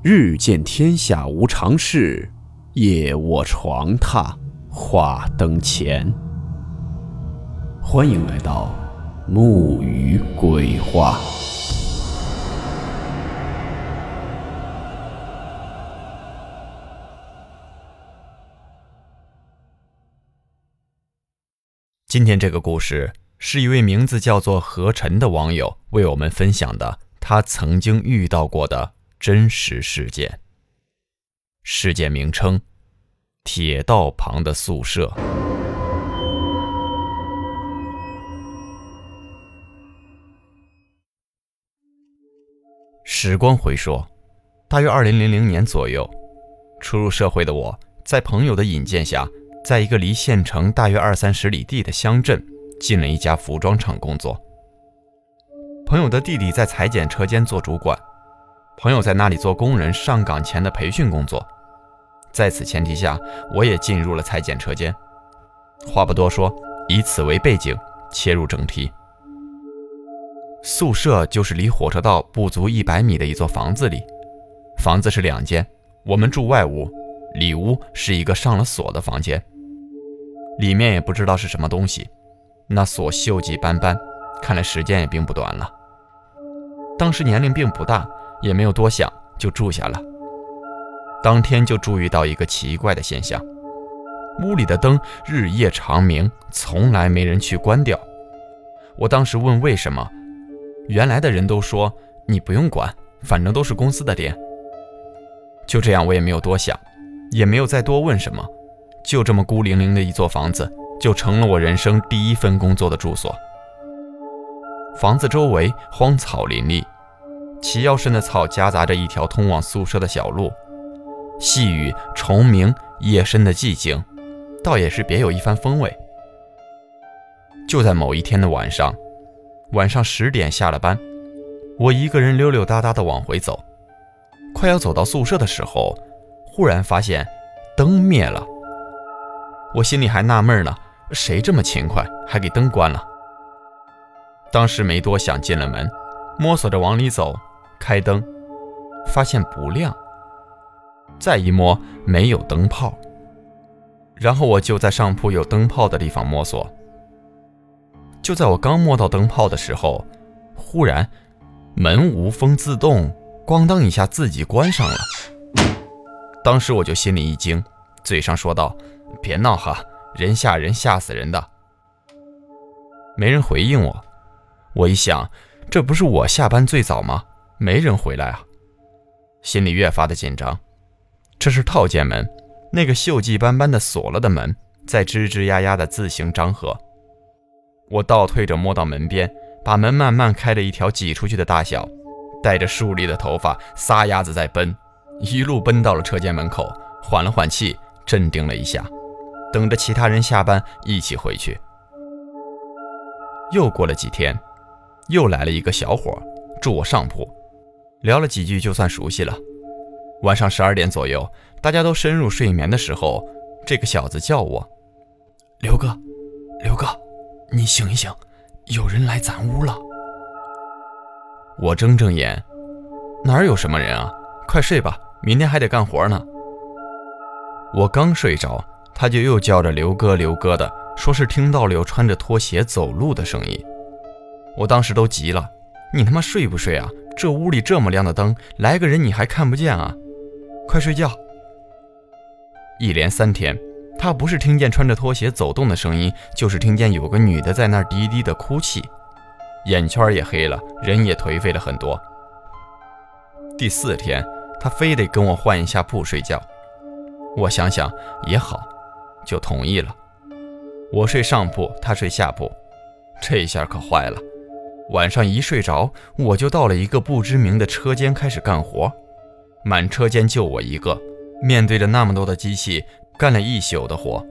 日见天下无常事，夜卧床榻话灯前。欢迎来到木鱼鬼话。今天这个故事是一位名字叫做何晨的网友为我们分享的，他曾经遇到过的。真实事件。事件名称：铁道旁的宿舍。时光回溯，大约二零零零年左右，初入社会的我，在朋友的引荐下，在一个离县城大约二三十里地的乡镇，进了一家服装厂工作。朋友的弟弟在裁剪车间做主管。朋友在那里做工人上岗前的培训工作，在此前提下，我也进入了裁剪车间。话不多说，以此为背景，切入正题。宿舍就是离火车道不足一百米的一座房子里，房子是两间，我们住外屋，里屋是一个上了锁的房间，里面也不知道是什么东西，那锁锈迹斑斑，看来时间也并不短了。当时年龄并不大。也没有多想，就住下了。当天就注意到一个奇怪的现象：屋里的灯日夜长明，从来没人去关掉。我当时问为什么，原来的人都说你不用管，反正都是公司的电。就这样，我也没有多想，也没有再多问什么。就这么孤零零的一座房子，就成了我人生第一份工作的住所。房子周围荒草林立。齐腰深的草夹杂着一条通往宿舍的小路，细雨、虫鸣，夜深的寂静，倒也是别有一番风味。就在某一天的晚上，晚上十点下了班，我一个人溜溜达达地往回走，快要走到宿舍的时候，忽然发现灯灭了。我心里还纳闷呢，谁这么勤快，还给灯关了？当时没多想，进了门，摸索着往里走。开灯，发现不亮。再一摸，没有灯泡。然后我就在上铺有灯泡的地方摸索。就在我刚摸到灯泡的时候，忽然门无风自动，咣当一下自己关上了。当时我就心里一惊，嘴上说道：“别闹哈，人吓人，吓死人的。”没人回应我。我一想，这不是我下班最早吗？没人回来啊，心里越发的紧张。这是套间门，那个锈迹斑斑的锁了的门在吱吱呀呀的自行张合。我倒退着摸到门边，把门慢慢开了一条挤出去的大小，带着竖立的头发，撒丫子在奔，一路奔到了车间门口，缓了缓气，镇定了一下，等着其他人下班一起回去。又过了几天，又来了一个小伙，住我上铺。聊了几句，就算熟悉了。晚上十二点左右，大家都深入睡眠的时候，这个小子叫我：“刘哥，刘哥，你醒一醒，有人来咱屋了。”我睁睁眼，哪儿有什么人啊？快睡吧，明天还得干活呢。我刚睡着，他就又叫着“刘哥，刘哥”的，说是听到了有穿着拖鞋走路的声音。我当时都急了：“你他妈睡不睡啊？”这屋里这么亮的灯，来个人你还看不见啊？快睡觉！一连三天，他不是听见穿着拖鞋走动的声音，就是听见有个女的在那儿低低的哭泣，眼圈也黑了，人也颓废了很多。第四天，他非得跟我换一下铺睡觉，我想想也好，就同意了。我睡上铺，他睡下铺，这下可坏了。晚上一睡着，我就到了一个不知名的车间开始干活，满车间就我一个，面对着那么多的机器，干了一宿的活，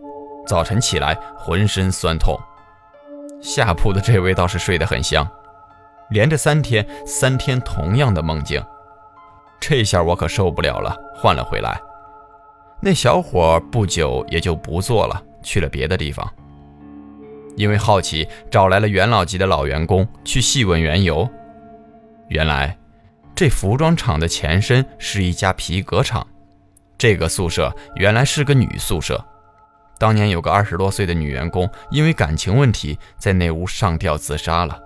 早晨起来浑身酸痛。下铺的这位倒是睡得很香，连着三天，三天同样的梦境，这下我可受不了了，换了回来。那小伙不久也就不做了，去了别的地方。因为好奇，找来了元老级的老员工去细问缘由。原来，这服装厂的前身是一家皮革厂，这个宿舍原来是个女宿舍。当年有个二十多岁的女员工，因为感情问题，在那屋上吊自杀了。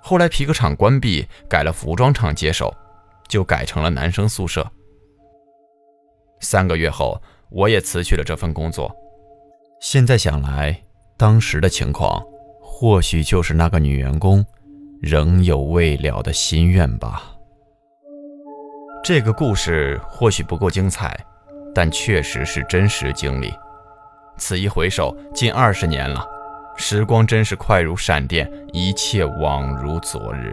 后来皮革厂关闭，改了服装厂接手，就改成了男生宿舍。三个月后，我也辞去了这份工作。现在想来，当时的情况，或许就是那个女员工。仍有未了的心愿吧。这个故事或许不够精彩，但确实是真实经历。此一回首，近二十年了，时光真是快如闪电，一切往如昨日。